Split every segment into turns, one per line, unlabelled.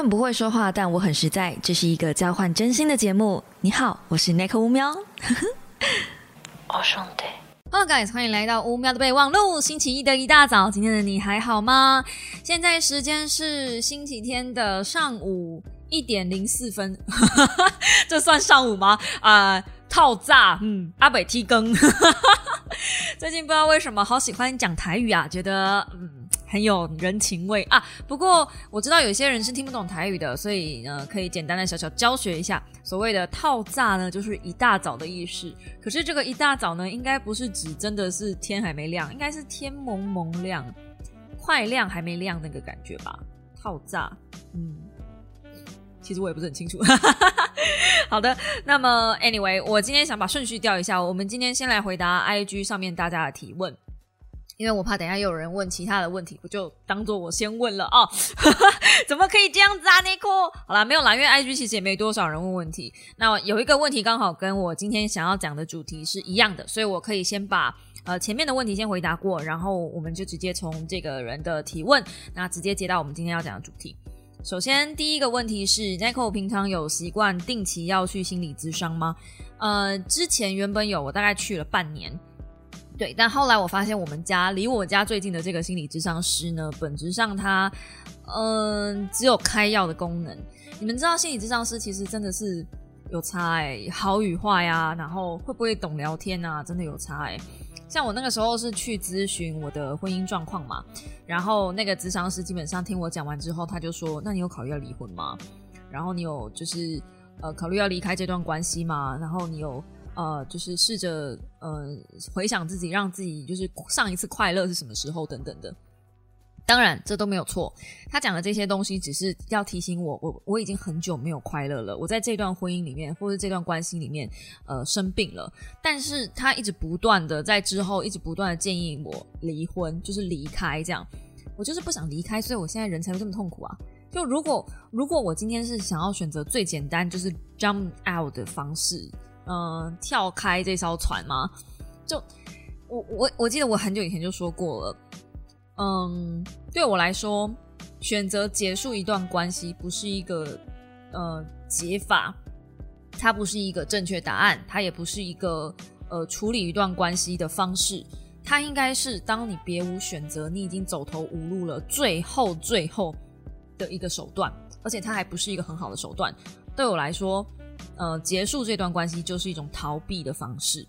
很不会说话，但我很实在。这是一个交换真心的节目。你好，我是 Nick 乌喵。
哦兄弟
，Hello guys，欢迎来到乌喵的备忘录。星期一的一大早，今天的你还好吗？现在时间是星期天的上午一点零四分，这算上午吗？啊，套炸，嗯，阿北踢更。最近不知道为什么好喜欢讲台语啊，觉得嗯。很有人情味啊！不过我知道有些人是听不懂台语的，所以呢，可以简单的小小教学一下。所谓的“套炸”呢，就是一大早的意思。可是这个一大早呢，应该不是指真的是天还没亮，应该是天蒙蒙亮，快亮还没亮那个感觉吧？套炸，嗯，其实我也不是很清楚。好的，那么 anyway，我今天想把顺序调一下，我们今天先来回答 IG 上面大家的提问。因为我怕等下又有人问其他的问题，我就当做我先问了啊？怎么可以这样子啊，Nico？好啦，没有啦，因为 IG 其实也没多少人问问题。那有一个问题刚好跟我今天想要讲的主题是一样的，所以我可以先把呃前面的问题先回答过，然后我们就直接从这个人的提问，那直接接到我们今天要讲的主题。首先第一个问题是，Nico 平常有习惯定期要去心理咨商吗？呃，之前原本有，我大概去了半年。对，但后来我发现，我们家离我家最近的这个心理智商师呢，本质上他，嗯，只有开药的功能。你们知道，心理智商师其实真的是有差哎，好与坏呀，然后会不会懂聊天啊，真的有差哎。像我那个时候是去咨询我的婚姻状况嘛，然后那个智商师基本上听我讲完之后，他就说：“那你有考虑要离婚吗？然后你有就是呃考虑要离开这段关系吗？然后你有？”呃，就是试着呃回想自己，让自己就是上一次快乐是什么时候等等的。当然，这都没有错。他讲的这些东西，只是要提醒我，我我已经很久没有快乐了。我在这段婚姻里面，或者这段关系里面，呃，生病了。但是他一直不断的在之后，一直不断的建议我离婚，就是离开这样。我就是不想离开，所以我现在人才会这么痛苦啊。就如果如果我今天是想要选择最简单，就是 jump out 的方式。嗯，跳开这艘船吗？就我我我记得我很久以前就说过了。嗯，对我来说，选择结束一段关系不是一个呃解法，它不是一个正确答案，它也不是一个呃处理一段关系的方式。它应该是当你别无选择，你已经走投无路了，最后最后的一个手段，而且它还不是一个很好的手段。对我来说。呃，结束这段关系就是一种逃避的方式，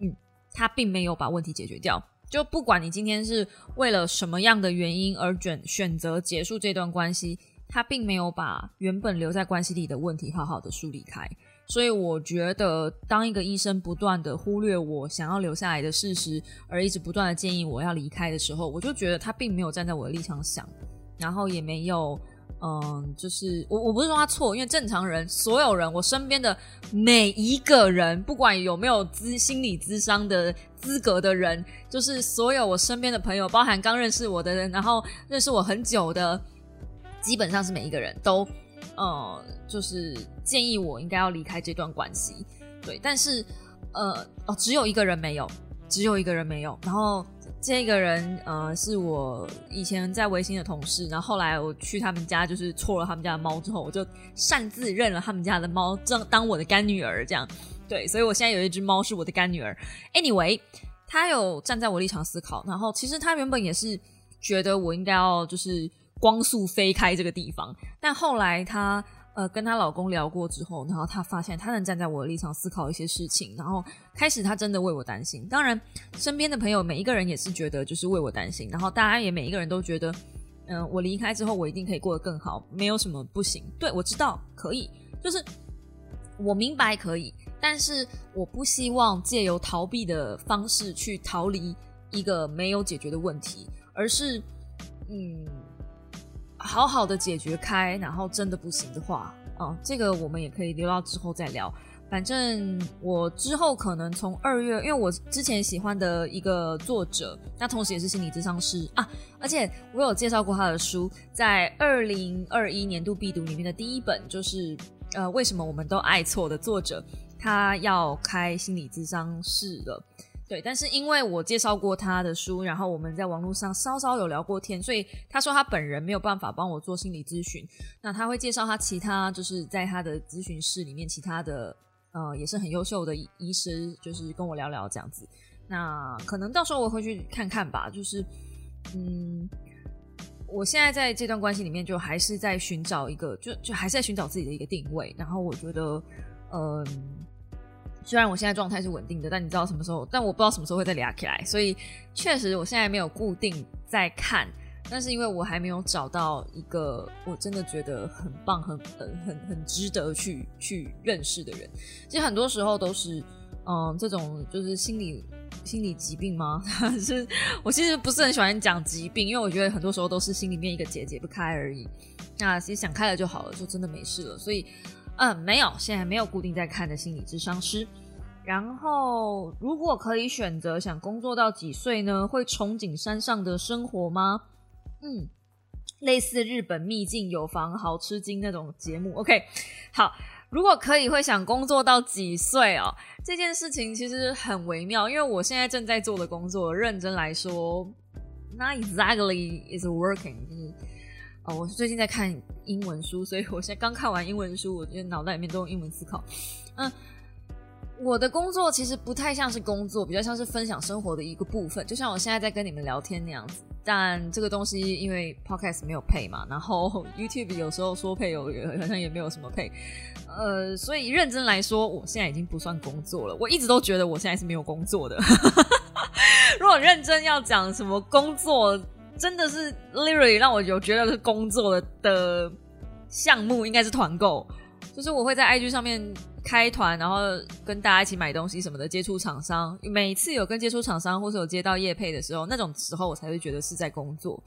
嗯，他并没有把问题解决掉。就不管你今天是为了什么样的原因而选选择结束这段关系，他并没有把原本留在关系里的问题好好的梳理开。所以我觉得，当一个医生不断的忽略我想要留下来的事实，而一直不断的建议我要离开的时候，我就觉得他并没有站在我的立场想，然后也没有。嗯，就是我我不是说他错，因为正常人，所有人，我身边的每一个人，不管有没有资心理咨商的资格的人，就是所有我身边的朋友，包含刚认识我的人，然后认识我很久的，基本上是每一个人都，呃，就是建议我应该要离开这段关系。对，但是呃，哦，只有一个人没有，只有一个人没有，然后。这个人呃是我以前在微信的同事，然后后来我去他们家就是搓了他们家的猫之后，我就擅自认了他们家的猫当当我的干女儿这样，对，所以我现在有一只猫是我的干女儿。Anyway，他有站在我立场思考，然后其实他原本也是觉得我应该要就是光速飞开这个地方，但后来他。呃，跟她老公聊过之后，然后她发现她能站在我的立场思考一些事情，然后开始她真的为我担心。当然，身边的朋友每一个人也是觉得就是为我担心，然后大家也每一个人都觉得，嗯，我离开之后我一定可以过得更好，没有什么不行。对我知道可以，就是我明白可以，但是我不希望借由逃避的方式去逃离一个没有解决的问题，而是嗯。好好的解决开，然后真的不行的话，嗯，这个我们也可以留到之后再聊。反正我之后可能从二月，因为我之前喜欢的一个作者，那同时也是心理咨商师啊，而且我有介绍过他的书，在二零二一年度必读里面的第一本就是呃，为什么我们都爱错的作者，他要开心理咨商室了。对，但是因为我介绍过他的书，然后我们在网络上稍稍有聊过天，所以他说他本人没有办法帮我做心理咨询，那他会介绍他其他就是在他的咨询室里面其他的呃也是很优秀的医师，就是跟我聊聊这样子。那可能到时候我会去看看吧，就是嗯，我现在在这段关系里面就还是在寻找一个，就就还是在寻找自己的一个定位，然后我觉得嗯。虽然我现在状态是稳定的，但你知道什么时候？但我不知道什么时候会再聊起来，所以确实我现在没有固定在看。但是因为我还没有找到一个我真的觉得很棒、很很很很值得去去认识的人。其实很多时候都是，嗯，这种就是心理心理疾病吗？是我其实不是很喜欢讲疾病，因为我觉得很多时候都是心里面一个结解不开而已。那其实想开了就好了，就真的没事了。所以。嗯，没有，现在没有固定在看的心理智商师。然后，如果可以选择，想工作到几岁呢？会憧憬山上的生活吗？嗯，类似日本秘境有房好吃惊那种节目。OK，好，如果可以，会想工作到几岁哦？这件事情其实很微妙，因为我现在正在做的工作，认真来说，not exactly is working。哦，我是最近在看英文书，所以我现在刚看完英文书，我觉得脑袋里面都用英文思考。嗯，我的工作其实不太像是工作，比较像是分享生活的一个部分，就像我现在在跟你们聊天那样子。但这个东西因为 podcast 没有配嘛，然后 YouTube 有时候说配有，好像也没有什么配。呃，所以认真来说，我现在已经不算工作了。我一直都觉得我现在是没有工作的。如果认真要讲什么工作，真的是 literally 让我有觉得是工作的的项目，应该是团购，就是我会在 IG 上面开团，然后跟大家一起买东西什么的，接触厂商。每次有跟接触厂商或是有接到业配的时候，那种时候我才会觉得是在工作。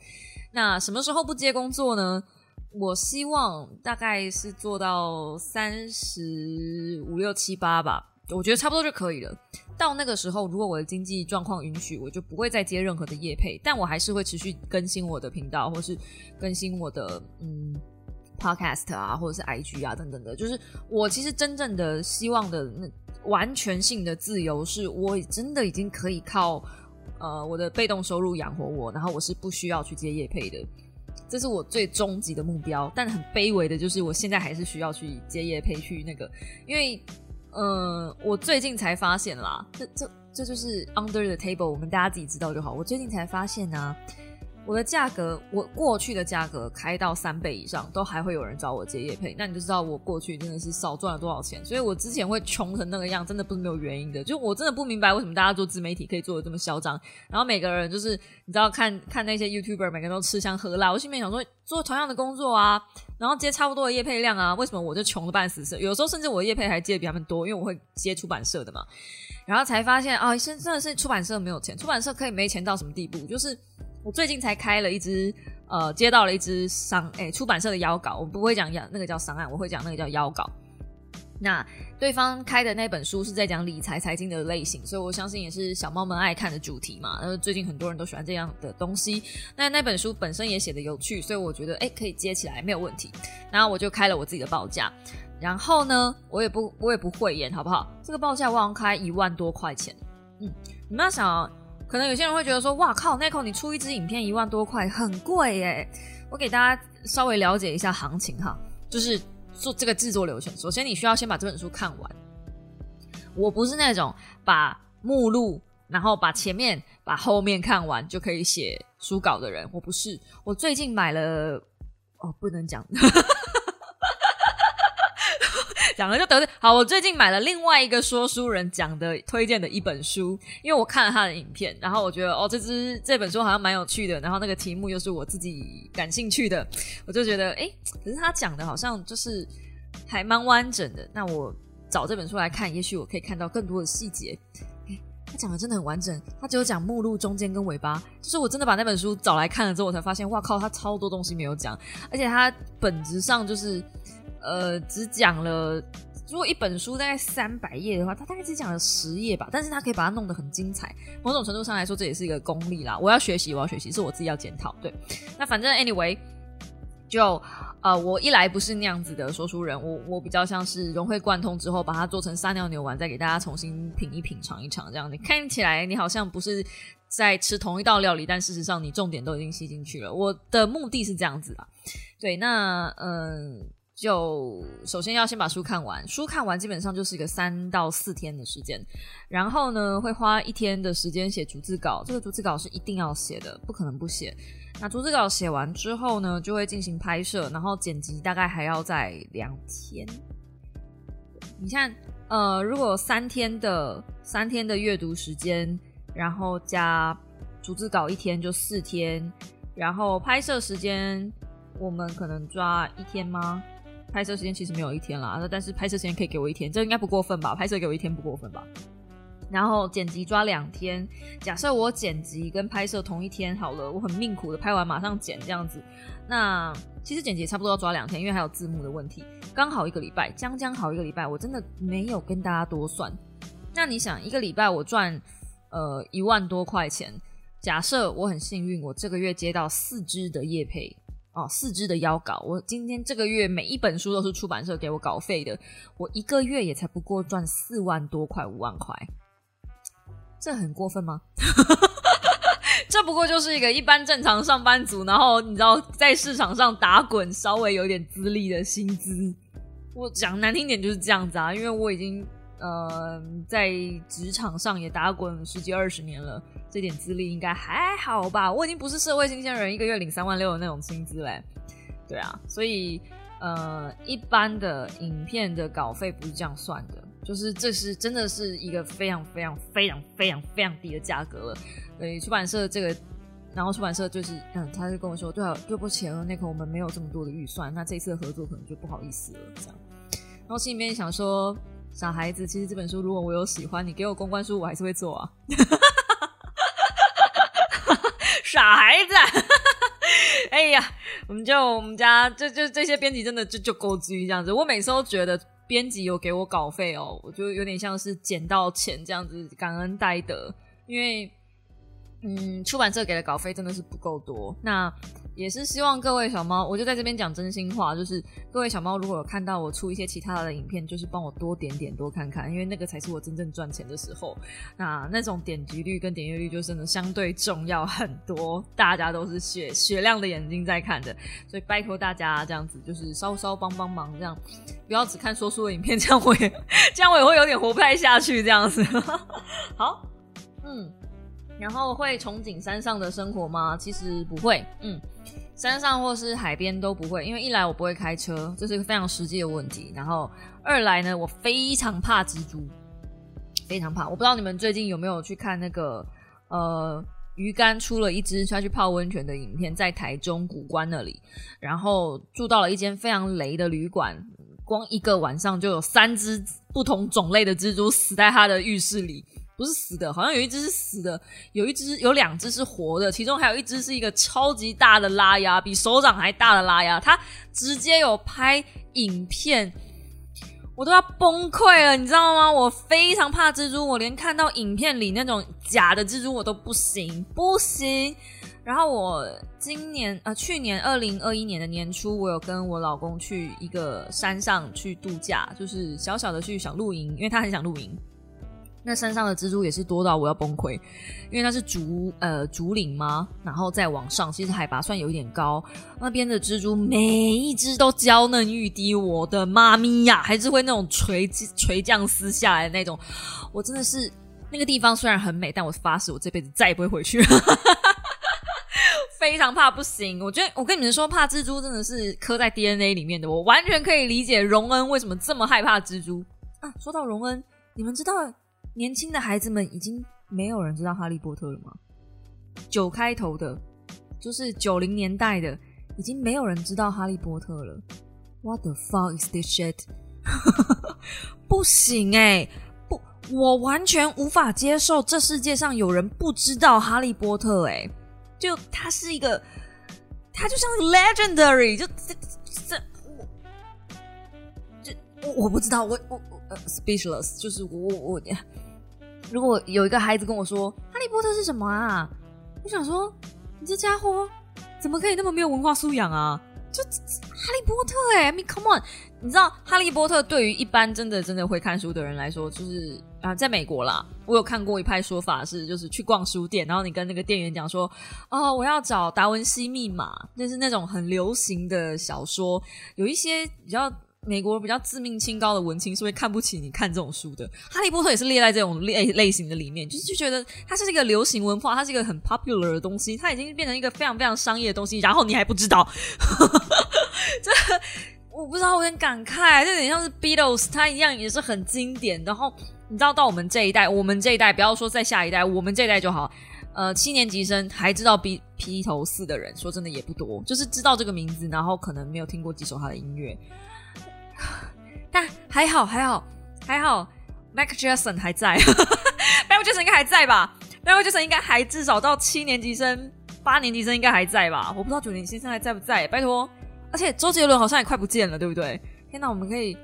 那什么时候不接工作呢？我希望大概是做到三十五六七八吧。我觉得差不多就可以了。到那个时候，如果我的经济状况允许，我就不会再接任何的业配，但我还是会持续更新我的频道，或是更新我的嗯 podcast 啊，或者是 IG 啊等等的。就是我其实真正的希望的那完全性的自由，是我真的已经可以靠呃我的被动收入养活我，然后我是不需要去接业配的。这是我最终极的目标。但很卑微的就是，我现在还是需要去接业配去那个，因为。嗯，我最近才发现啦，这这这就是 under the table，我们大家自己知道就好。我最近才发现呢，我的价格，我过去的价格开到三倍以上，都还会有人找我接业配，那你就知道我过去真的是少赚了多少钱。所以我之前会穷成那个样，真的不是没有原因的。就我真的不明白为什么大家做自媒体可以做的这么嚣张，然后每个人就是你知道看看那些 YouTuber，每个人都吃香喝辣。我心里面想说，做同样的工作啊。然后接差不多的业配量啊，为什么我就穷的半死？有时候甚至我的业配还接的比他们多，因为我会接出版社的嘛。然后才发现啊，真真的是出版社没有钱，出版社可以没钱到什么地步？就是我最近才开了一支，呃，接到了一支商，哎，出版社的邀稿，我不会讲那个叫商案，我会讲那个叫邀稿。那对方开的那本书是在讲理财财经的类型，所以我相信也是小猫们爱看的主题嘛。然后最近很多人都喜欢这样的东西，那那本书本身也写的有趣，所以我觉得哎可以接起来没有问题。然后我就开了我自己的报价，然后呢我也不我也不会演好不好？这个报价我要开一万多块钱。嗯，你们要想，可能有些人会觉得说哇靠 n i c o 你出一支影片一万多块很贵耶。我给大家稍微了解一下行情哈，就是。做这个制作流程，首先你需要先把这本书看完。我不是那种把目录，然后把前面、把后面看完就可以写书稿的人。我不是。我最近买了，哦，不能讲。讲了就得好。我最近买了另外一个说书人讲的推荐的一本书，因为我看了他的影片，然后我觉得哦，这支这本书好像蛮有趣的，然后那个题目又是我自己感兴趣的，我就觉得哎，可是他讲的好像就是还蛮完整的。那我找这本书来看，也许我可以看到更多的细节。他讲的真的很完整，他只有讲目录中间跟尾巴，就是我真的把那本书找来看了之后，我才发现，哇靠，他超多东西没有讲，而且他本质上就是。呃，只讲了，如果一本书大概三百页的话，他大概只讲了十页吧。但是他可以把它弄得很精彩，某种程度上来说，这也是一个功力啦。我要学习，我要学习，是我自己要检讨。对，那反正 anyway，就呃，我一来不是那样子的说书人，我我比较像是融会贯通之后，把它做成撒尿牛丸，再给大家重新品一品尝一尝，这样你看起来你好像不是在吃同一道料理，但事实上你重点都已经吸进去了。我的目的是这样子啦，对，那嗯。就首先要先把书看完，书看完基本上就是一个三到四天的时间，然后呢会花一天的时间写逐字稿，这个逐字稿是一定要写的，不可能不写。那逐字稿写完之后呢，就会进行拍摄，然后剪辑，大概还要在两天。你看，呃，如果三天的三天的阅读时间，然后加逐字稿一天就四天，然后拍摄时间我们可能抓一天吗？拍摄时间其实没有一天啦，但是拍摄时间可以给我一天，这应该不过分吧？拍摄给我一天不过分吧？然后剪辑抓两天，假设我剪辑跟拍摄同一天好了，我很命苦的拍完马上剪这样子，那其实剪辑差不多要抓两天，因为还有字幕的问题，刚好一个礼拜，将将好一个礼拜，我真的没有跟大家多算。那你想一个礼拜我赚呃一万多块钱，假设我很幸运，我这个月接到四支的业配。哦，四支的邀稿，我今天这个月每一本书都是出版社给我稿费的，我一个月也才不过赚四万多块五万块，这很过分吗？这不过就是一个一般正常上班族，然后你知道在市场上打滚，稍微有点资历的薪资。我讲难听点就是这样子啊，因为我已经呃在职场上也打滚十几二十年了。这点资历应该还好吧？我已经不是社会新鲜人，一个月领三万六的那种薪资嘞。对啊，所以呃，一般的影片的稿费不是这样算的，就是这是真的是一个非常非常非常非常非常低的价格了。对，出版社这个，然后出版社就是嗯，他就跟我说，对啊，对不起，那个我们没有这么多的预算，那这次的合作可能就不好意思了这样。然后心里面想说，小孩子，其实这本书如果我有喜欢，你给我公关书，我还是会做啊。傻孩子，哎呀，我们就我们家就就这些编辑真的就就够追这样子。我每次都觉得编辑有给我稿费哦，我就有点像是捡到钱这样子，感恩戴德，因为嗯，出版社给的稿费真的是不够多。那也是希望各位小猫，我就在这边讲真心话，就是各位小猫，如果有看到我出一些其他的影片，就是帮我多点点多看看，因为那个才是我真正赚钱的时候。那那种点击率跟点阅率就真的相对重要很多，大家都是雪雪亮的眼睛在看的，所以拜托大家这样子，就是稍稍帮帮忙，这样不要只看说书的影片，这样我也这样我也会有点活不太下去这样子。好，嗯。然后会憧憬山上的生活吗？其实不会，嗯，山上或是海边都不会，因为一来我不会开车，这是一个非常实际的问题。然后二来呢，我非常怕蜘蛛，非常怕。我不知道你们最近有没有去看那个呃鱼竿出了一只他去泡温泉的影片，在台中古关那里，然后住到了一间非常雷的旅馆，光一个晚上就有三只不同种类的蜘蛛死在他的浴室里。不是死的，好像有一只是死的，有一只有两只是活的，其中还有一只是一个超级大的拉牙，比手掌还大的拉牙，它直接有拍影片，我都要崩溃了，你知道吗？我非常怕蜘蛛，我连看到影片里那种假的蜘蛛我都不行，不行。然后我今年呃，去年二零二一年的年初，我有跟我老公去一个山上去度假，就是小小的去想露营，因为他很想露营。那山上的蜘蛛也是多到我要崩溃，因为那是竹呃竹林吗？然后再往上，其实海拔算有一点高。那边的蜘蛛每一只都娇嫩欲滴，我的妈咪呀，还是会那种垂垂降丝下来的那种。我真的是那个地方虽然很美，但我发誓我这辈子再也不会回去了。非常怕，不行。我觉得我跟你们说，怕蜘蛛真的是刻在 DNA 里面的。我完全可以理解荣恩为什么这么害怕蜘蛛啊。说到荣恩，你们知道？年轻的孩子们已经没有人知道哈利波特了吗？九开头的，就是九零年代的，已经没有人知道哈利波特了。What the fuck is this shit？不行哎，不，我完全无法接受这世界上有人不知道哈利波特哎，就他是一个，他就像 legendary，就这这我，这我我不知道，我我呃 speechless，就是我我我。如果有一个孩子跟我说《哈利波特》是什么啊？我想说，你这家伙怎么可以那么没有文化素养啊？就哈利波特哎，I mean come on，你知道哈利波特对于一般真的真的会看书的人来说，就是啊，在美国啦，我有看过一派说法是，就是去逛书店，然后你跟那个店员讲说，哦，我要找达文西密码，那是那种很流行的小说，有一些比较。美国比较自命清高的文青是会看不起你看这种书的，《哈利波特》也是列在这种类类型的里面，就是就觉得它是一个流行文化，它是一个很 popular 的东西，它已经变成一个非常非常商业的东西，然后你还不知道，这我不知道，我有点感慨，就有点像是 Beatles，它一样也是很经典。然后你知道，到我们这一代，我们这一代，不要说在下一代，我们这一代就好，呃，七年级生还知道 B 披头四的人，说真的也不多，就是知道这个名字，然后可能没有听过几首他的音乐。但还好，还好，还好，Michael Jackson 还在，Michael Jackson 应该还在吧？Michael Jackson 应该还至少到七年级生、八年级生应该还在吧？我不知道九年级生还在不在，拜托。而且周杰伦好像也快不见了，对不对？天哪，我们可以，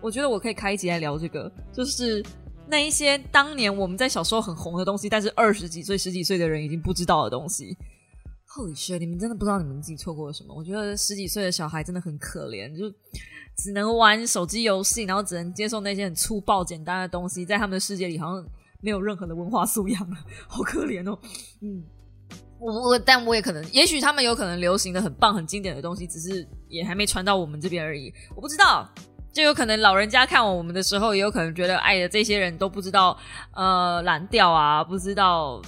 我觉得我可以开一集来聊这个，就是那一些当年我们在小时候很红的东西，但是二十几岁、十几岁的人已经不知道的东西。Holy shit！你们真的不知道你们自己错过了什么？我觉得十几岁的小孩真的很可怜，就。只能玩手机游戏，然后只能接受那些很粗暴、简单的东西，在他们的世界里，好像没有任何的文化素养了，好可怜哦。嗯，我我，但我也可能，也许他们有可能流行的很棒、很经典的东西，只是也还没传到我们这边而已。我不知道，就有可能老人家看我们的时候，也有可能觉得，哎呀，这些人都不知道，呃，蓝调啊，不知道。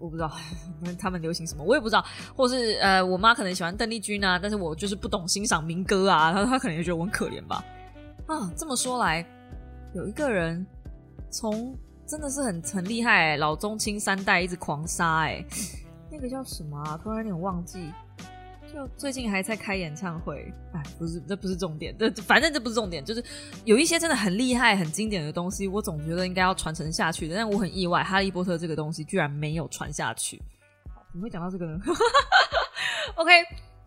我不知道 他们流行什么，我也不知道，或是呃，我妈可能喜欢邓丽君啊，但是我就是不懂欣赏民歌啊，她她可能也觉得我很可怜吧。啊，这么说来，有一个人从真的是很很厉害，老中青三代一直狂杀，哎，那个叫什么啊？突然有点忘记。就最近还在开演唱会，哎，不是，这不是重点，这反正这不是重点，就是有一些真的很厉害、很经典的东西，我总觉得应该要传承下去的，但我很意外，《哈利波特》这个东西居然没有传下去。怎么会讲到这个呢？OK，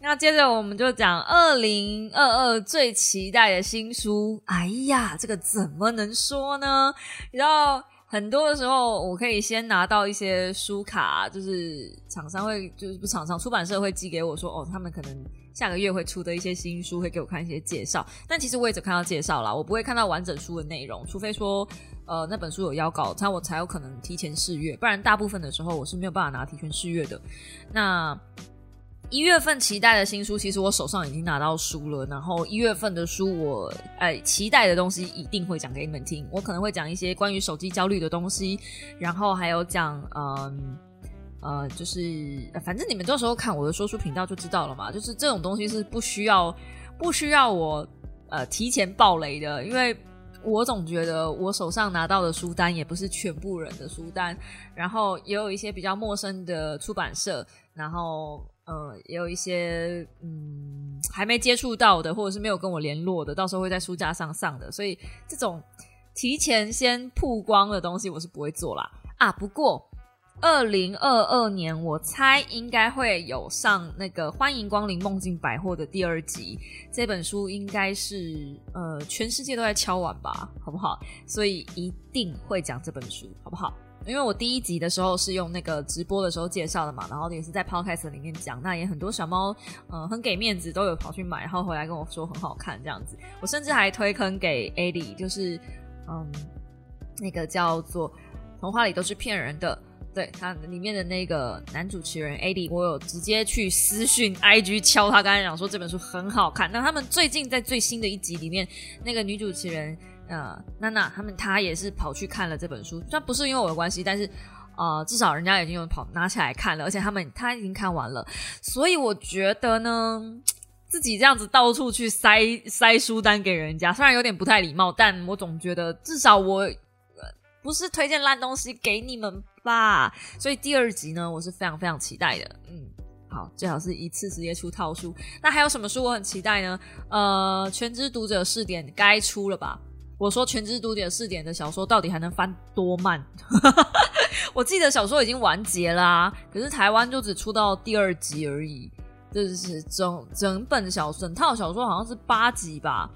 那接着我们就讲二零二二最期待的新书。哎呀，这个怎么能说呢？你知道？很多的时候，我可以先拿到一些书卡，就是厂商会，就是不厂商，出版社会寄给我说，哦，他们可能下个月会出的一些新书，会给我看一些介绍。但其实我也只看到介绍啦，我不会看到完整书的内容，除非说，呃，那本书有邀稿，才我才有可能提前试阅，不然大部分的时候我是没有办法拿提前试阅的。那一月份期待的新书，其实我手上已经拿到书了。然后一月份的书，我哎期待的东西一定会讲给你们听。我可能会讲一些关于手机焦虑的东西，然后还有讲嗯呃，就是反正你们到时候看我的说书频道就知道了嘛。就是这种东西是不需要不需要我呃提前爆雷的，因为我总觉得我手上拿到的书单也不是全部人的书单，然后也有一些比较陌生的出版社，然后。呃，也有一些嗯还没接触到的，或者是没有跟我联络的，到时候会在书架上上的，所以这种提前先曝光的东西，我是不会做啦。啊。不过二零二二年，我猜应该会有上那个《欢迎光临梦境百货》的第二集，这本书应该是呃全世界都在敲碗吧，好不好？所以一定会讲这本书，好不好？因为我第一集的时候是用那个直播的时候介绍的嘛，然后也是在 podcast 里面讲，那也很多小猫，嗯，很给面子，都有跑去买，然后回来跟我说很好看这样子。我甚至还推坑给 Adi，就是嗯，那个叫做《童话里都是骗人的》，对他里面的那个男主持人 Adi，我有直接去私讯 IG 敲他，刚才讲说这本书很好看。那他们最近在最新的一集里面，那个女主持人。呃，娜娜他们他也是跑去看了这本书，虽然不是因为我的关系，但是呃，至少人家已经有跑拿起来看了，而且他们他已经看完了，所以我觉得呢，自己这样子到处去塞塞书单给人家，虽然有点不太礼貌，但我总觉得至少我不是推荐烂东西给你们吧。所以第二集呢，我是非常非常期待的。嗯，好，最好是一次直接出套书。那还有什么书我很期待呢？呃，全知读者试点该出了吧？我说全知读者试点的小说到底还能翻多慢？我记得小说已经完结啦，可是台湾就只出到第二集而已。就是整整本小整套小说好像是八集吧？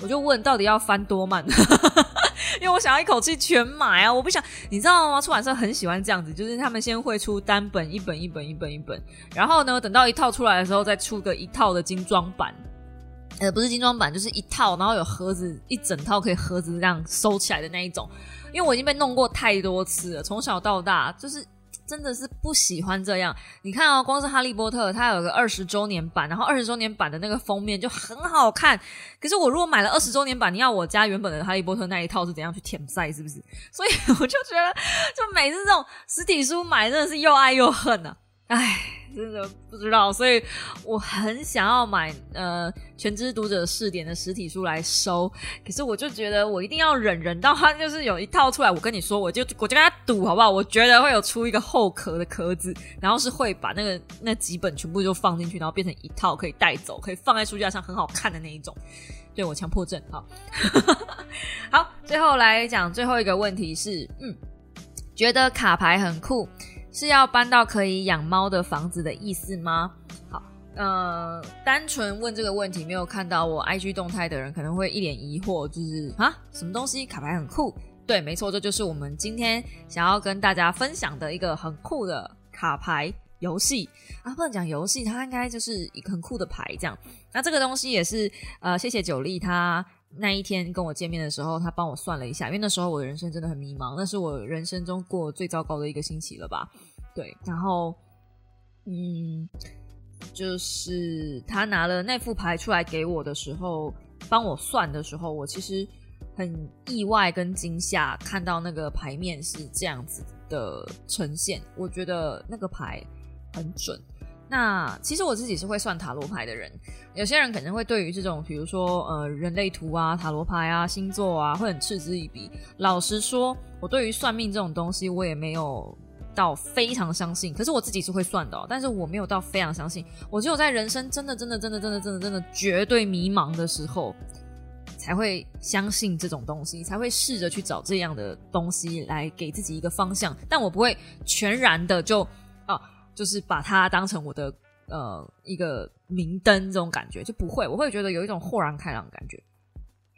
我就问到底要翻多慢？因为我想要一口气全买啊！我不想，你知道吗？出版社很喜欢这样子，就是他们先会出单本，一本一本一本一本，然后呢，等到一套出来的时候，再出个一套的精装版。呃，不是精装版，就是一套，然后有盒子，一整套可以盒子这样收起来的那一种。因为我已经被弄过太多次了，从小到大就是。真的是不喜欢这样。你看哦，光是《哈利波特》，它有个二十周年版，然后二十周年版的那个封面就很好看。可是我如果买了二十周年版，你要我家原本的《哈利波特》那一套是怎样去填塞？是不是？所以我就觉得，就每次这种实体书买，真的是又爱又恨啊！唉。真的不知道，所以我很想要买呃《全知读者试点》的实体书来收，可是我就觉得我一定要忍忍到它就是有一套出来，我跟你说，我就我就跟他赌好不好？我觉得会有出一个后壳的壳子，然后是会把那个那几本全部就放进去，然后变成一套可以带走，可以放在书架上很好看的那一种。对我强迫症，好，好，最后来讲最后一个问题是，嗯，觉得卡牌很酷。是要搬到可以养猫的房子的意思吗？好，呃，单纯问这个问题，没有看到我 IG 动态的人可能会一脸疑惑，就是啊，什么东西卡牌很酷？对，没错，这就是我们今天想要跟大家分享的一个很酷的卡牌游戏啊，不能讲游戏，它应该就是一个很酷的牌这样。那这个东西也是呃，谢谢九力他。那一天跟我见面的时候，他帮我算了一下，因为那时候我的人生真的很迷茫，那是我人生中过最糟糕的一个星期了吧？对，然后，嗯，就是他拿了那副牌出来给我的时候，帮我算的时候，我其实很意外跟惊吓，看到那个牌面是这样子的呈现，我觉得那个牌很准。那其实我自己是会算塔罗牌的人，有些人可能会对于这种，比如说呃人类图啊、塔罗牌啊、星座啊，会很嗤之以鼻。老实说，我对于算命这种东西，我也没有到非常相信。可是我自己是会算的，但是我没有到非常相信。我只有在人生真的、真的、真的、真的、真的、真的绝对迷茫的时候，才会相信这种东西，才会试着去找这样的东西来给自己一个方向。但我不会全然的就。就是把它当成我的呃一个明灯这种感觉就不会，我会觉得有一种豁然开朗的感觉。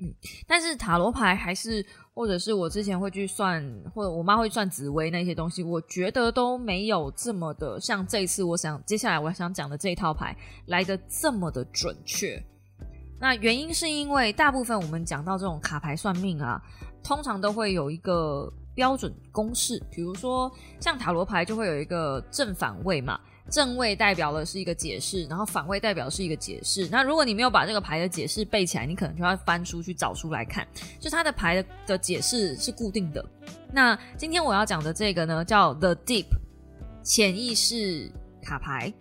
嗯，但是塔罗牌还是或者是我之前会去算，或者我妈会算紫薇那些东西，我觉得都没有这么的像这一次我想接下来我想讲的这一套牌来的这么的准确。那原因是因为大部分我们讲到这种卡牌算命啊，通常都会有一个。标准公式，比如说像塔罗牌就会有一个正反位嘛，正位代表的是一个解释，然后反位代表是一个解释。那如果你没有把这个牌的解释背起来，你可能就要翻书去找出来看，就它的牌的解释是固定的。那今天我要讲的这个呢，叫 The Deep 潜意识卡牌。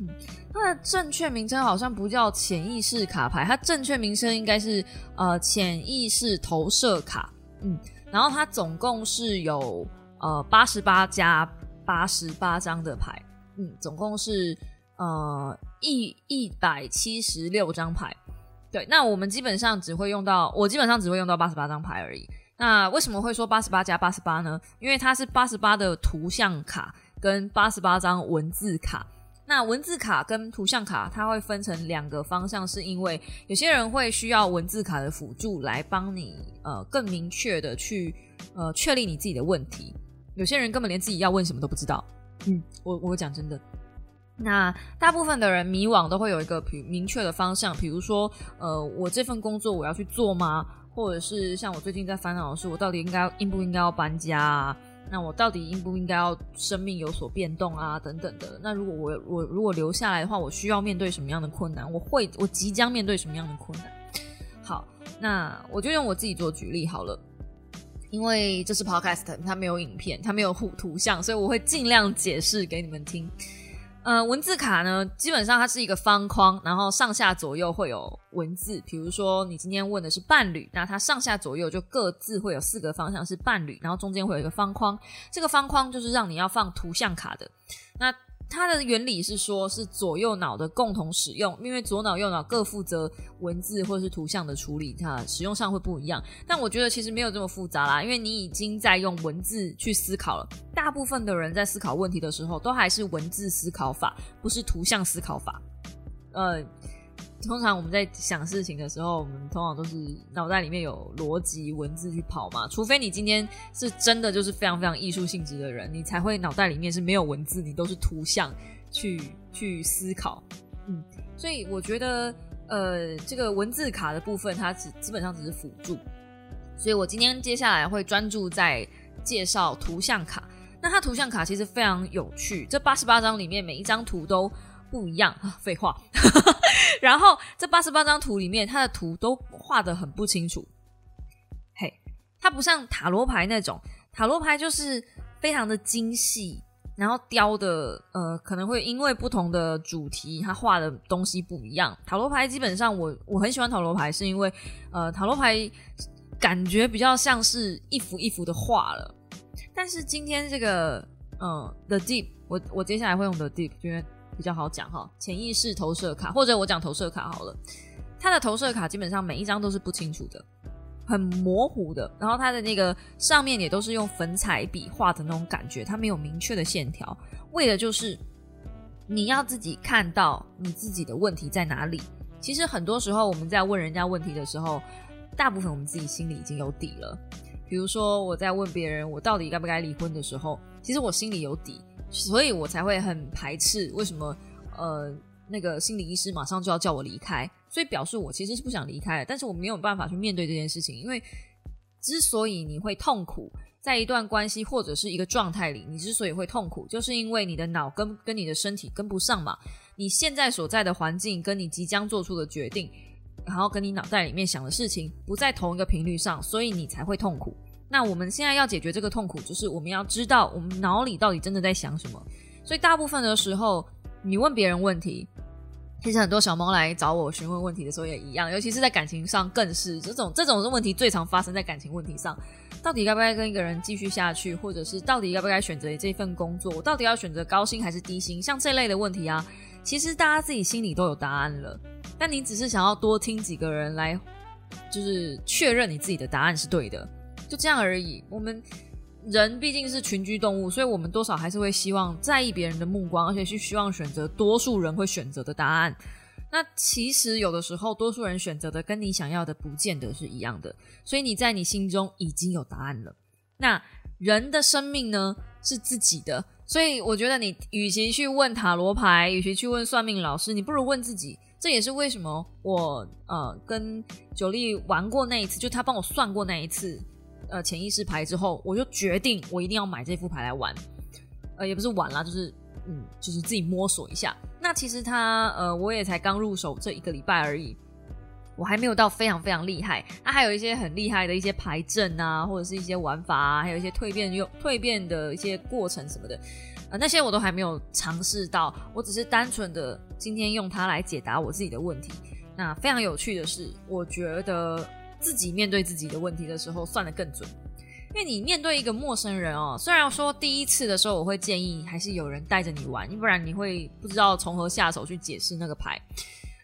嗯，它的正确名称好像不叫潜意识卡牌，它正确名称应该是呃潜意识投射卡。嗯。然后它总共是有呃八十八加八十八张的牌，嗯，总共是呃一一百七十六张牌。对，那我们基本上只会用到，我基本上只会用到八十八张牌而已。那为什么会说八十八加八十八呢？因为它是八十八的图像卡跟八十八张文字卡。那文字卡跟图像卡，它会分成两个方向，是因为有些人会需要文字卡的辅助来帮你呃更明确的去呃确立你自己的问题。有些人根本连自己要问什么都不知道。嗯，我我讲真的，那大部分的人迷惘都会有一个明明确的方向，比如说呃我这份工作我要去做吗？或者是像我最近在烦恼的是，我到底应该应不应该要搬家啊？那我到底应不应该要生命有所变动啊？等等的。那如果我我如果留下来的话，我需要面对什么样的困难？我会我即将面对什么样的困难？好，那我就用我自己做举例好了，因为这是 podcast，它没有影片，它没有图图像，所以我会尽量解释给你们听。呃，文字卡呢，基本上它是一个方框，然后上下左右会有文字。比如说，你今天问的是伴侣，那它上下左右就各自会有四个方向是伴侣，然后中间会有一个方框，这个方框就是让你要放图像卡的。那它的原理是说，是左右脑的共同使用，因为左脑右脑各负责文字或者是图像的处理，它使用上会不一样。但我觉得其实没有这么复杂啦，因为你已经在用文字去思考了。大部分的人在思考问题的时候，都还是文字思考法，不是图像思考法。呃，通常我们在想事情的时候，我们通常都是脑袋里面有逻辑文字去跑嘛。除非你今天是真的就是非常非常艺术性质的人，你才会脑袋里面是没有文字，你都是图像去去思考。嗯，所以我觉得，呃，这个文字卡的部分，它只基本上只是辅助。所以我今天接下来会专注在介绍图像卡。那它图像卡其实非常有趣，这八十八张里面每一张图都。不一样，废话。然后这八十八张图里面，它的图都画的很不清楚。嘿，它不像塔罗牌那种，塔罗牌就是非常的精细，然后雕的呃可能会因为不同的主题，它画的东西不一样。塔罗牌基本上我我很喜欢塔罗牌，是因为呃塔罗牌感觉比较像是一幅一幅的画了。但是今天这个嗯 The Deep，我我接下来会用 The Deep，因为。比较好讲哈，潜意识投射卡，或者我讲投射卡好了。它的投射卡基本上每一张都是不清楚的，很模糊的。然后它的那个上面也都是用粉彩笔画的那种感觉，它没有明确的线条，为的就是你要自己看到你自己的问题在哪里。其实很多时候我们在问人家问题的时候，大部分我们自己心里已经有底了。比如说我在问别人我到底该不该离婚的时候，其实我心里有底。所以我才会很排斥，为什么？呃，那个心理医师马上就要叫我离开，所以表示我其实是不想离开的，但是我没有办法去面对这件事情，因为之所以你会痛苦，在一段关系或者是一个状态里，你之所以会痛苦，就是因为你的脑跟跟你的身体跟不上嘛，你现在所在的环境跟你即将做出的决定，然后跟你脑袋里面想的事情不在同一个频率上，所以你才会痛苦。那我们现在要解决这个痛苦，就是我们要知道我们脑里到底真的在想什么。所以大部分的时候，你问别人问题，其实很多小猫来找我询问问题的时候也一样，尤其是在感情上更是这种这种问题最常发生在感情问题上。到底该不该跟一个人继续下去，或者是到底该不该选择这份工作？我到底要选择高薪还是低薪？像这类的问题啊，其实大家自己心里都有答案了，但你只是想要多听几个人来，就是确认你自己的答案是对的。就这样而已。我们人毕竟是群居动物，所以我们多少还是会希望在意别人的目光，而且是希望选择多数人会选择的答案。那其实有的时候，多数人选择的跟你想要的不见得是一样的。所以你在你心中已经有答案了。那人的生命呢是自己的，所以我觉得你与其去问塔罗牌，与其去问算命老师，你不如问自己。这也是为什么我呃跟九力玩过那一次，就他帮我算过那一次。呃，潜意识牌之后，我就决定我一定要买这副牌来玩。呃，也不是玩啦，就是嗯，就是自己摸索一下。那其实它呃，我也才刚入手这一个礼拜而已，我还没有到非常非常厉害。它还有一些很厉害的一些牌阵啊，或者是一些玩法啊，还有一些蜕变用蜕变的一些过程什么的，呃，那些我都还没有尝试到。我只是单纯的今天用它来解答我自己的问题。那非常有趣的是，我觉得。自己面对自己的问题的时候，算得更准。因为你面对一个陌生人哦，虽然说第一次的时候，我会建议还是有人带着你玩，不然你会不知道从何下手去解释那个牌。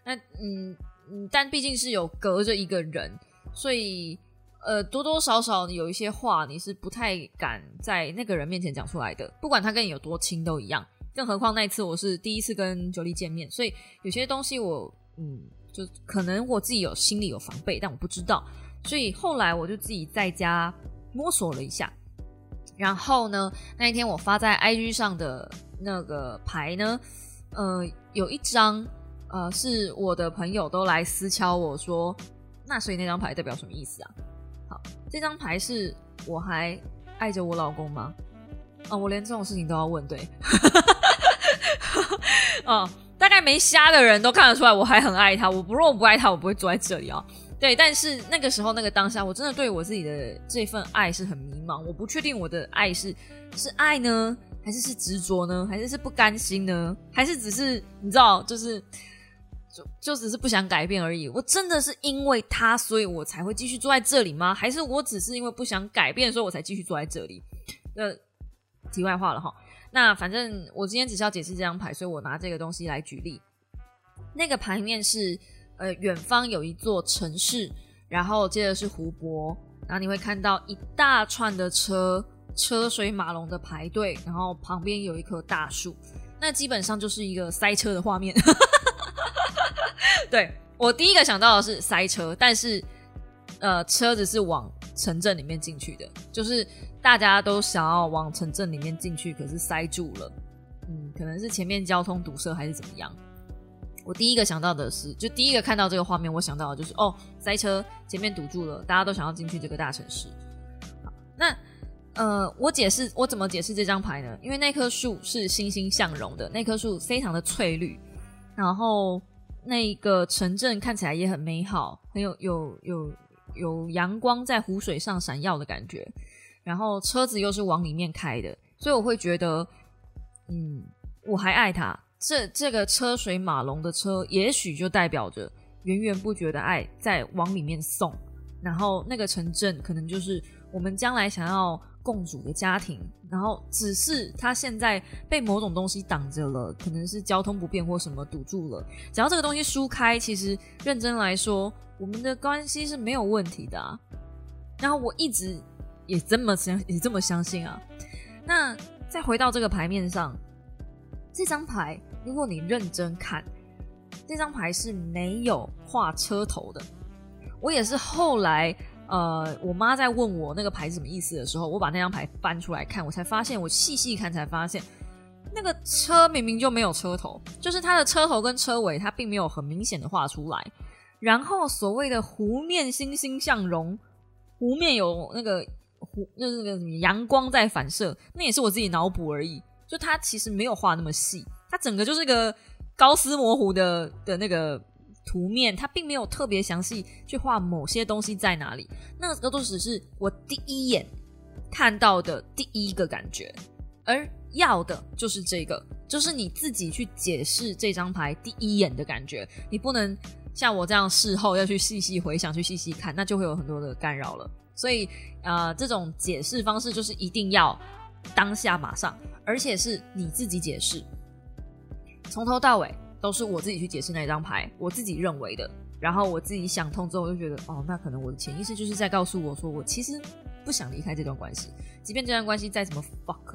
那嗯嗯，但毕竟是有隔着一个人，所以呃多多少少有一些话你是不太敢在那个人面前讲出来的，不管他跟你有多亲都一样。更何况那次我是第一次跟九力见面，所以有些东西我嗯。就可能我自己有心里有防备，但我不知道，所以后来我就自己在家摸索了一下。然后呢，那一天我发在 IG 上的那个牌呢，呃，有一张呃是我的朋友都来私敲我说，那所以那张牌代表什么意思啊？好，这张牌是我还爱着我老公吗？啊，我连这种事情都要问，对，哦。大概没瞎的人都看得出来，我还很爱他。我不若不爱他，我不会坐在这里啊。对，但是那个时候那个当下，我真的对我自己的这份爱是很迷茫。我不确定我的爱是是爱呢，还是是执着呢，还是是不甘心呢，还是只是你知道，就是就就只是不想改变而已。我真的是因为他，所以我才会继续坐在这里吗？还是我只是因为不想改变，所以我才继续坐在这里？那题外话了哈。那反正我今天只是要解释这张牌，所以我拿这个东西来举例。那个牌面是，呃，远方有一座城市，然后接着是湖泊，然后你会看到一大串的车，车水马龙的排队，然后旁边有一棵大树，那基本上就是一个塞车的画面。对，我第一个想到的是塞车，但是呃，车子是往城镇里面进去的，就是大家都想要往城镇里面进去，可是塞住了。嗯，可能是前面交通堵塞还是怎么样。我第一个想到的是，就第一个看到这个画面，我想到的就是哦，塞车，前面堵住了，大家都想要进去这个大城市。那呃，我解释我怎么解释这张牌呢？因为那棵树是欣欣向荣的，那棵树非常的翠绿，然后那个城镇看起来也很美好，很有有有有阳光在湖水上闪耀的感觉，然后车子又是往里面开的，所以我会觉得，嗯，我还爱他。这这个车水马龙的车，也许就代表着源源不绝的爱在往里面送，然后那个城镇可能就是我们将来想要共组的家庭，然后只是他现在被某种东西挡着了，可能是交通不便或什么堵住了，只要这个东西疏开，其实认真来说，我们的关系是没有问题的啊。然后我一直也这么相也这么相信啊。那再回到这个牌面上，这张牌。如果你认真看，这张牌是没有画车头的。我也是后来，呃，我妈在问我那个牌什么意思的时候，我把那张牌翻出来看，我才发现，我细细看才发现，那个车明明就没有车头，就是它的车头跟车尾，它并没有很明显的画出来。然后所谓的湖面欣欣向荣，湖面有那个湖，那那个阳光在反射，那也是我自己脑补而已。就它其实没有画那么细。它整个就是个高斯模糊的的那个图面，它并没有特别详细去画某些东西在哪里。那个都只是我第一眼看到的第一个感觉，而要的就是这个，就是你自己去解释这张牌第一眼的感觉。你不能像我这样事后要去细细回想、去细细看，那就会有很多的干扰了。所以，呃，这种解释方式就是一定要当下马上，而且是你自己解释。从头到尾都是我自己去解释那张牌，我自己认为的，然后我自己想通之后，我就觉得，哦，那可能我的潜意识就是在告诉我说，我其实不想离开这段关系，即便这段关系再怎么 fuck，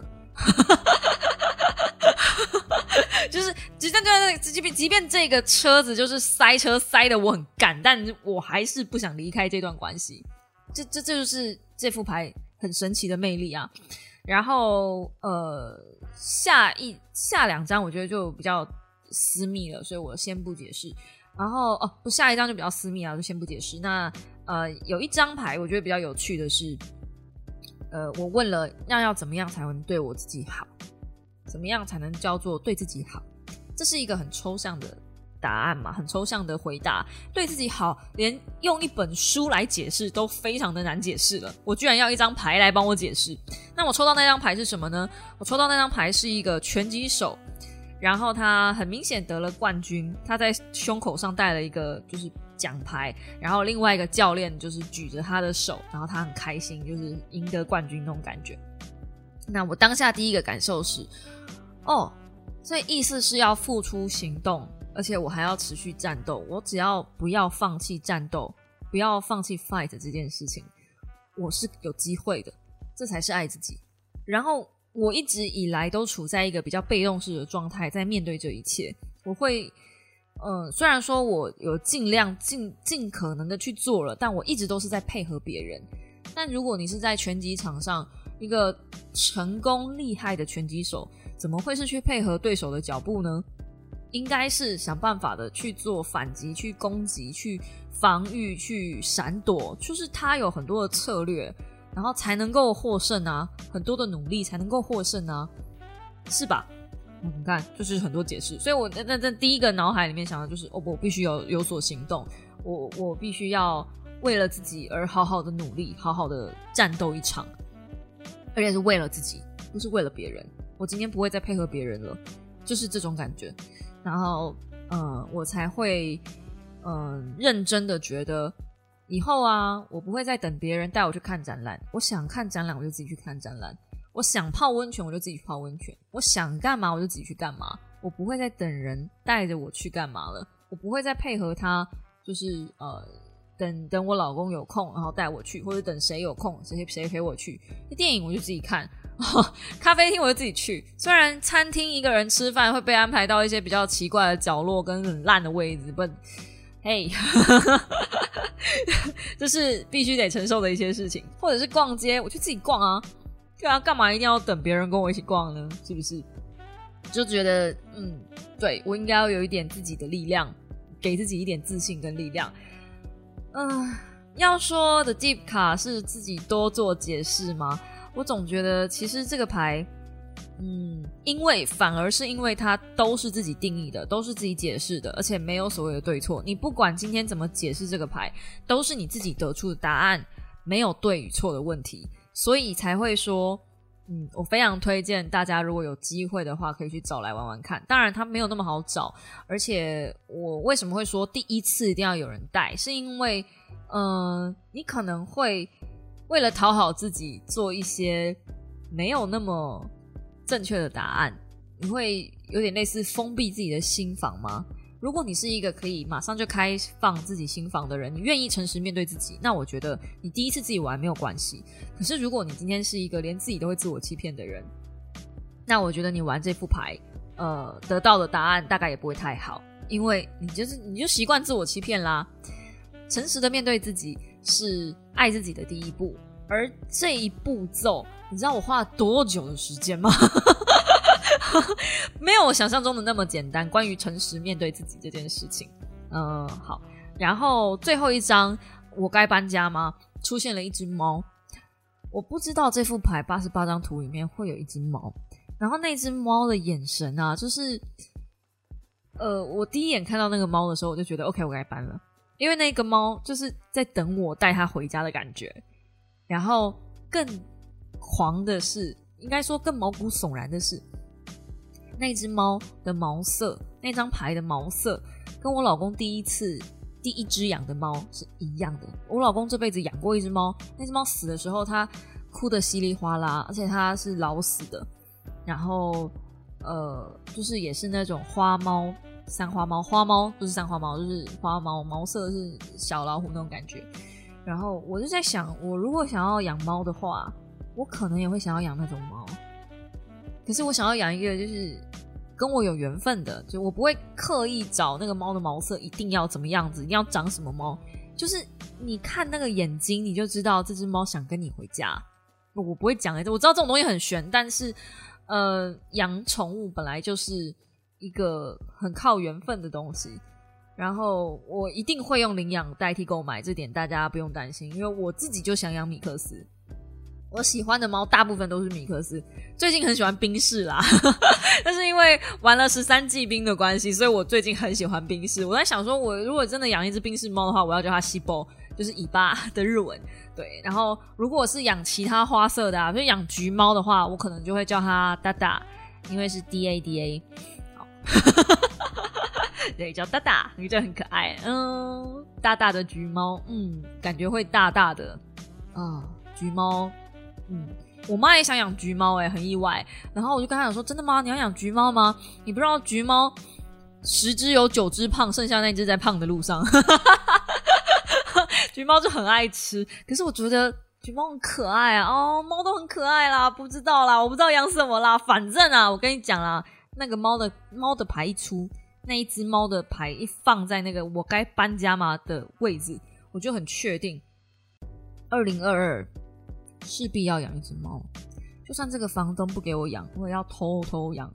即便这个车子就是塞车塞的我很干，但我还是不想离开这段关系，这这这就是这副牌很神奇的魅力啊！然后呃。下一下两张我觉得就比较私密了，所以我先不解释。然后哦，不，下一张就比较私密啊，就先不解释。那呃，有一张牌我觉得比较有趣的是，呃，我问了要要怎么样才能对我自己好，怎么样才能叫做对自己好？这是一个很抽象的。答案嘛，很抽象的回答，对自己好，连用一本书来解释都非常的难解释了。我居然要一张牌来帮我解释。那我抽到那张牌是什么呢？我抽到那张牌是一个拳击手，然后他很明显得了冠军，他在胸口上戴了一个就是奖牌，然后另外一个教练就是举着他的手，然后他很开心，就是赢得冠军那种感觉。那我当下第一个感受是，哦，所以意思是要付出行动。而且我还要持续战斗，我只要不要放弃战斗，不要放弃 fight 这件事情，我是有机会的，这才是爱自己。然后我一直以来都处在一个比较被动式的状态，在面对这一切。我会，嗯，虽然说我有尽量尽尽可能的去做了，但我一直都是在配合别人。但如果你是在拳击场上一个成功厉害的拳击手，怎么会是去配合对手的脚步呢？应该是想办法的去做反击、去攻击、去防御、去闪躲，就是他有很多的策略，然后才能够获胜啊！很多的努力才能够获胜啊，是吧？你看，就是很多解释。所以我那那第一个脑海里面想的就是，哦，我必须要有所行动，我我必须要为了自己而好好的努力，好好的战斗一场，而且是为了自己，不是为了别人。我今天不会再配合别人了，就是这种感觉。然后，嗯，我才会，嗯，认真的觉得，以后啊，我不会再等别人带我去看展览。我想看展览，我就自己去看展览；我想泡温泉，我就自己去泡温泉；我想干嘛，我就自己去干嘛。我不会再等人带着我去干嘛了。我不会再配合他，就是呃，等等我老公有空，然后带我去，或者等谁有空，谁谁陪我去。电影我就自己看。咖啡厅我就自己去，虽然餐厅一个人吃饭会被安排到一些比较奇怪的角落跟很烂的位置，不，嘿，这是必须得承受的一些事情，或者是逛街，我就自己逛啊，对啊，干嘛一定要等别人跟我一起逛呢？是不是？就觉得，嗯，对我应该要有一点自己的力量，给自己一点自信跟力量。嗯，要说的 Deep 卡是自己多做解释吗？我总觉得其实这个牌。嗯，因为反而是因为它都是自己定义的，都是自己解释的，而且没有所谓的对错。你不管今天怎么解释这个牌，都是你自己得出的答案，没有对与错的问题，所以才会说，嗯，我非常推荐大家如果有机会的话，可以去找来玩玩看。当然，它没有那么好找，而且我为什么会说第一次一定要有人带，是因为，嗯，你可能会为了讨好自己做一些没有那么。正确的答案，你会有点类似封闭自己的心房吗？如果你是一个可以马上就开放自己心房的人，你愿意诚实面对自己，那我觉得你第一次自己玩没有关系。可是如果你今天是一个连自己都会自我欺骗的人，那我觉得你玩这副牌，呃，得到的答案大概也不会太好，因为你就是你就习惯自我欺骗啦。诚实的面对自己是爱自己的第一步。而这一步骤，你知道我花了多久的时间吗？没有我想象中的那么简单。关于诚实面对自己这件事情，嗯，好。然后最后一张，我该搬家吗？出现了一只猫，我不知道这副牌八十八张图里面会有一只猫。然后那只猫的眼神啊，就是，呃，我第一眼看到那个猫的时候，我就觉得 OK，我该搬了，因为那个猫就是在等我带它回家的感觉。然后更狂的是，应该说更毛骨悚然的是，那只猫的毛色，那张牌的毛色，跟我老公第一次第一只养的猫是一样的。我老公这辈子养过一只猫，那只猫死的时候，他哭的稀里哗啦，而且它是老死的。然后呃，就是也是那种花猫、三花猫，花猫不是三花猫，就是花猫，毛色是小老虎那种感觉。然后我就在想，我如果想要养猫的话，我可能也会想要养那种猫。可是我想要养一个就是跟我有缘分的，就我不会刻意找那个猫的毛色一定要怎么样子，一定要长什么猫。就是你看那个眼睛，你就知道这只猫想跟你回家。我不会讲哎，我知道这种东西很玄，但是呃，养宠物本来就是一个很靠缘分的东西。然后我一定会用领养代替购买，这点大家不用担心，因为我自己就想养米克斯。我喜欢的猫大部分都是米克斯，最近很喜欢冰室啦，但是因为玩了十三季冰的关系，所以我最近很喜欢冰室。我在想说，我如果真的养一只冰室猫的话，我要叫它西波，就是尾巴的日文。对，然后如果是养其他花色的，啊，就养橘猫的话，我可能就会叫它大大，因为是 D A D A。对，叫大大，你觉得很可爱？嗯，大大的橘猫，嗯，感觉会大大的啊，橘猫，嗯，我妈也想养橘猫，哎，很意外。然后我就跟她讲说：“真的吗？你要养橘猫吗？你不知道橘猫十只有九只胖，剩下那只在胖的路上。橘猫就很爱吃，可是我觉得橘猫很可爱啊。哦，猫都很可爱啦，不知道啦，我不知道养什么啦。反正啊，我跟你讲啦，那个猫的猫的牌一出。那一只猫的牌一放在那个我该搬家吗的位置，我就很确定，二零二二势必要养一只猫，就算这个房东不给我养，我也要偷偷养。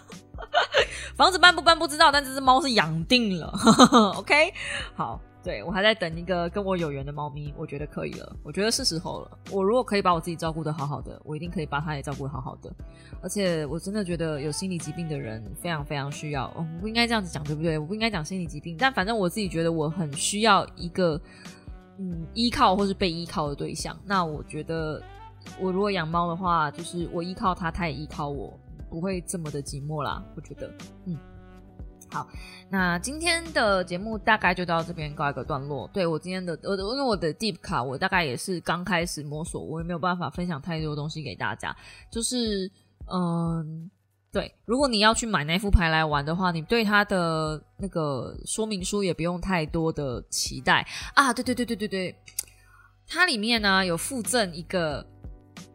房子搬不搬不知道，但这只猫是养定了。OK，好。对，我还在等一个跟我有缘的猫咪，我觉得可以了，我觉得是时候了。我如果可以把我自己照顾的好好的，我一定可以把它也照顾好好的。而且我真的觉得有心理疾病的人非常非常需要，我不应该这样子讲，对不对？我不应该讲心理疾病，但反正我自己觉得我很需要一个嗯依靠或是被依靠的对象。那我觉得我如果养猫的话，就是我依靠它，它也依靠我，不会这么的寂寞啦。我觉得，嗯。好，那今天的节目大概就到这边告一个段落。对我今天的，我因为我的 Deep 卡，我大概也是刚开始摸索，我也没有办法分享太多东西给大家。就是，嗯，对，如果你要去买那副牌来玩的话，你对它的那个说明书也不用太多的期待啊。对对对对对对，它里面呢有附赠一个，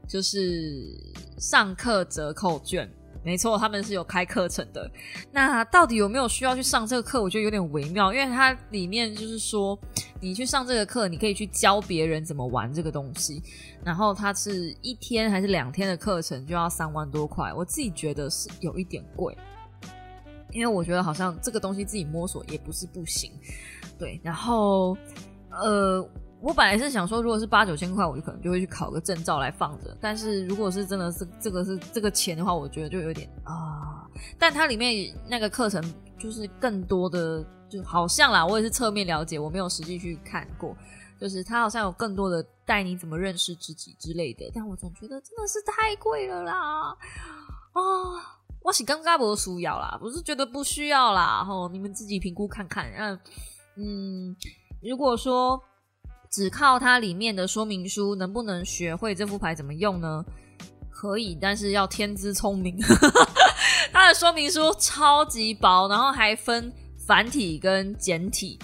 就是上课折扣券。没错，他们是有开课程的。那到底有没有需要去上这个课？我觉得有点微妙，因为它里面就是说，你去上这个课，你可以去教别人怎么玩这个东西。然后它是一天还是两天的课程，就要三万多块。我自己觉得是有一点贵，因为我觉得好像这个东西自己摸索也不是不行。对，然后呃。我本来是想说，如果是八九千块，我就可能就会去考个证照来放着。但是如果是真的是这个是这个钱的话，我觉得就有点啊。但它里面那个课程就是更多的，就好像啦，我也是侧面了解，我没有实际去看过。就是它好像有更多的带你怎么认识自己之类的。但我总觉得真的是太贵了啦！啊，我是刚刚不是需要啦，不是觉得不需要啦。吼，你们自己评估看看。嗯嗯，如果说。只靠它里面的说明书，能不能学会这副牌怎么用呢？可以，但是要天资聪明。它的说明书超级薄，然后还分繁体跟简体，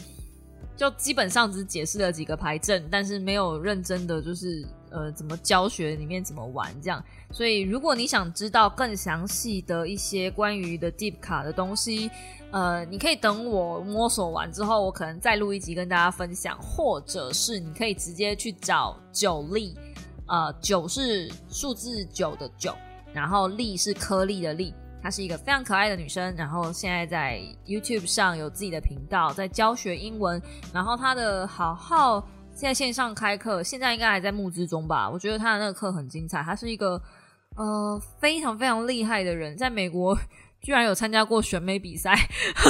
就基本上只解释了几个牌阵，但是没有认真的就是呃怎么教学里面怎么玩这样。所以如果你想知道更详细的一些关于的 Deep 卡的东西。呃，你可以等我摸索完之后，我可能再录一集跟大家分享，或者是你可以直接去找九粒，呃，九是数字九的九，然后粒是颗粒的粒，她是一个非常可爱的女生，然后现在在 YouTube 上有自己的频道，在教学英文，然后她的好好在线上开课，现在应该还在募资中吧？我觉得她的那个课很精彩，她是一个呃非常非常厉害的人，在美国。居然有参加过选美比赛，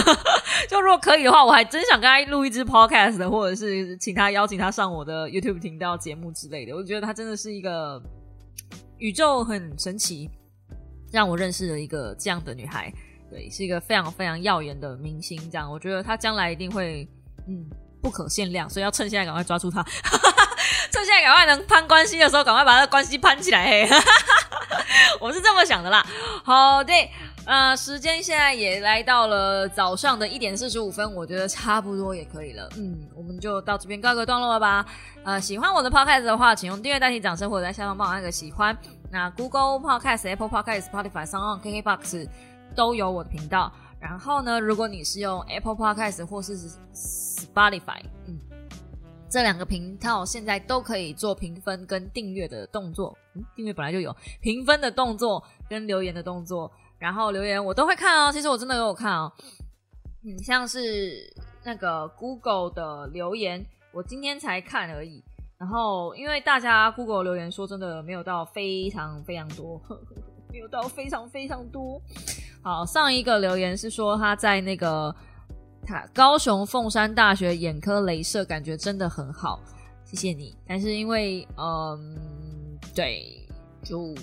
就如果可以的话，我还真想跟他录一支 podcast，或者是请他邀请他上我的 YouTube 频道节目之类的。我觉得他真的是一个宇宙很神奇，让我认识了一个这样的女孩，对，是一个非常非常耀眼的明星。这样，我觉得她将来一定会嗯不可限量，所以要趁现在赶快抓住她，趁现在赶快能攀关系的时候，赶快把这关系攀起来。我是这么想的啦。好的。呃，时间现在也来到了早上的一点四十五分，我觉得差不多也可以了。嗯，我们就到这边告个段落了吧。呃，喜欢我的 podcast 的话，请用订阅代替掌声，或者在下方帮我按个喜欢。那 Google Podcast、Apple Podcast、Spotify、s o n KKBox 都有我的频道。然后呢，如果你是用 Apple Podcast 或是 Spotify，嗯，这两个频道现在都可以做评分跟订阅的动作。嗯，订阅本来就有评分的动作跟留言的动作。然后留言我都会看哦，其实我真的有看哦。嗯，像是那个 Google 的留言，我今天才看而已。然后因为大家 Google 留言说真的没有到非常非常多，没有到非常非常多。好，上一个留言是说他在那个他高雄凤山大学眼科镭射，感觉真的很好，谢谢你。但是因为嗯，对，就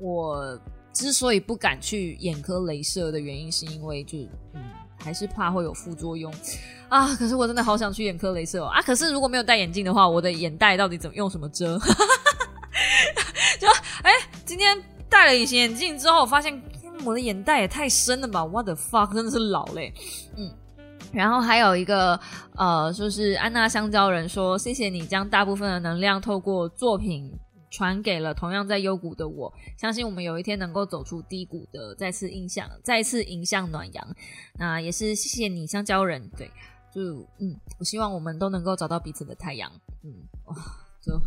我。之所以不敢去眼科镭射的原因，是因为就嗯，还是怕会有副作用啊。可是我真的好想去眼科镭射哦啊！可是如果没有戴眼镜的话，我的眼袋到底怎么用什么遮？就哎，今天戴了隐形眼镜之后，发现我的眼袋也太深了吧！What the fuck，真的是老嘞。嗯，然后还有一个呃，就是安娜香蕉人说，谢谢你将大部分的能量透过作品。传给了同样在幽谷的我，相信我们有一天能够走出低谷的，再次印象，再次迎向暖阳。那也是谢谢你，香蕉人。对，就嗯，我希望我们都能够找到彼此的太阳。嗯，哇，就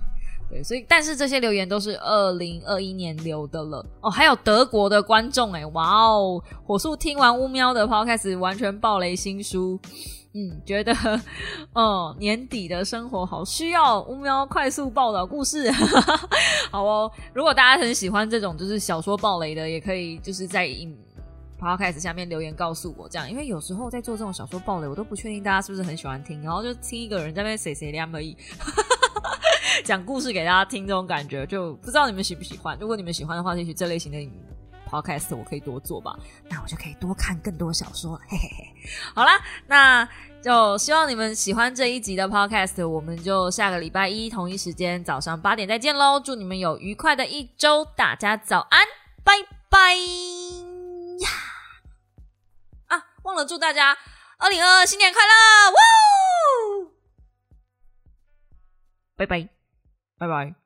对，所以但是这些留言都是二零二一年留的了。哦，还有德国的观众，哎，哇哦，火速听完乌喵的抛开时完全爆雷新书。嗯，觉得，嗯，年底的生活好需要乌喵快速报道故事，好哦。如果大家很喜欢这种就是小说暴雷的，也可以就是在 podcast 下面留言告诉我，这样，因为有时候在做这种小说暴雷，我都不确定大家是不是很喜欢听，然后就听一个人在那边谁谁凉而已，讲故事给大家听，这种感觉就不知道你们喜不喜欢。如果你们喜欢的话，也许这类型的 podcast 我可以多做吧，那我就可以多看更多小说，嘿嘿嘿。好啦，那就希望你们喜欢这一集的 podcast，我们就下个礼拜一同一时间早上八点再见喽！祝你们有愉快的一周，大家早安，拜拜呀！啊，忘了祝大家二零二二新年快乐！哇，拜拜，拜拜。